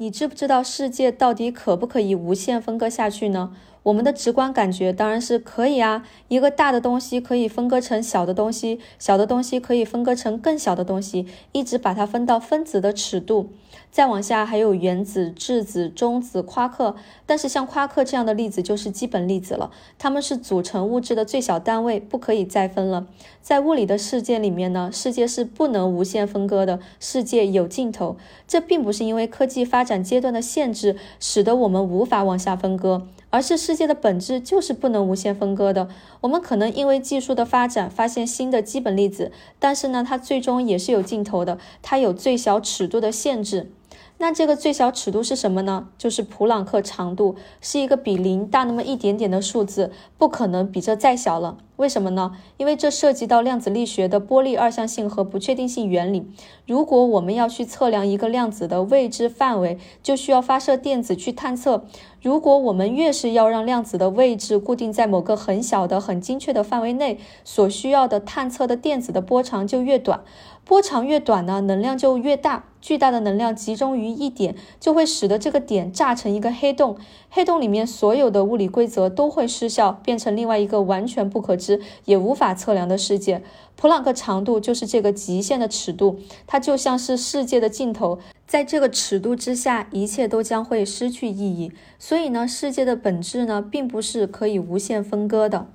你知不知道世界到底可不可以无限分割下去呢？我们的直观感觉当然是可以啊，一个大的东西可以分割成小的东西，小的东西可以分割成更小的东西，一直把它分到分子的尺度。再往下还有原子、质子、中子、夸克，但是像夸克这样的粒子就是基本粒子了，它们是组成物质的最小单位，不可以再分了。在物理的世界里面呢，世界是不能无限分割的，世界有尽头。这并不是因为科技发展阶段的限制，使得我们无法往下分割。而是世界的本质就是不能无限分割的。我们可能因为技术的发展发现新的基本粒子，但是呢，它最终也是有尽头的，它有最小尺度的限制。那这个最小尺度是什么呢？就是普朗克长度，是一个比零大那么一点点的数字，不可能比这再小了。为什么呢？因为这涉及到量子力学的波粒二象性和不确定性原理。如果我们要去测量一个量子的未知范围，就需要发射电子去探测。如果我们越是要让量子的位置固定在某个很小的、很精确的范围内，所需要的探测的电子的波长就越短。波长越短呢，能量就越大。巨大的能量集中于一点，就会使得这个点炸成一个黑洞。黑洞里面所有的物理规则都会失效，变成另外一个完全不可知也无法测量的世界。普朗克长度就是这个极限的尺度，它就像是世界的尽头。在这个尺度之下，一切都将会失去意义。所以呢，世界的本质呢，并不是可以无限分割的。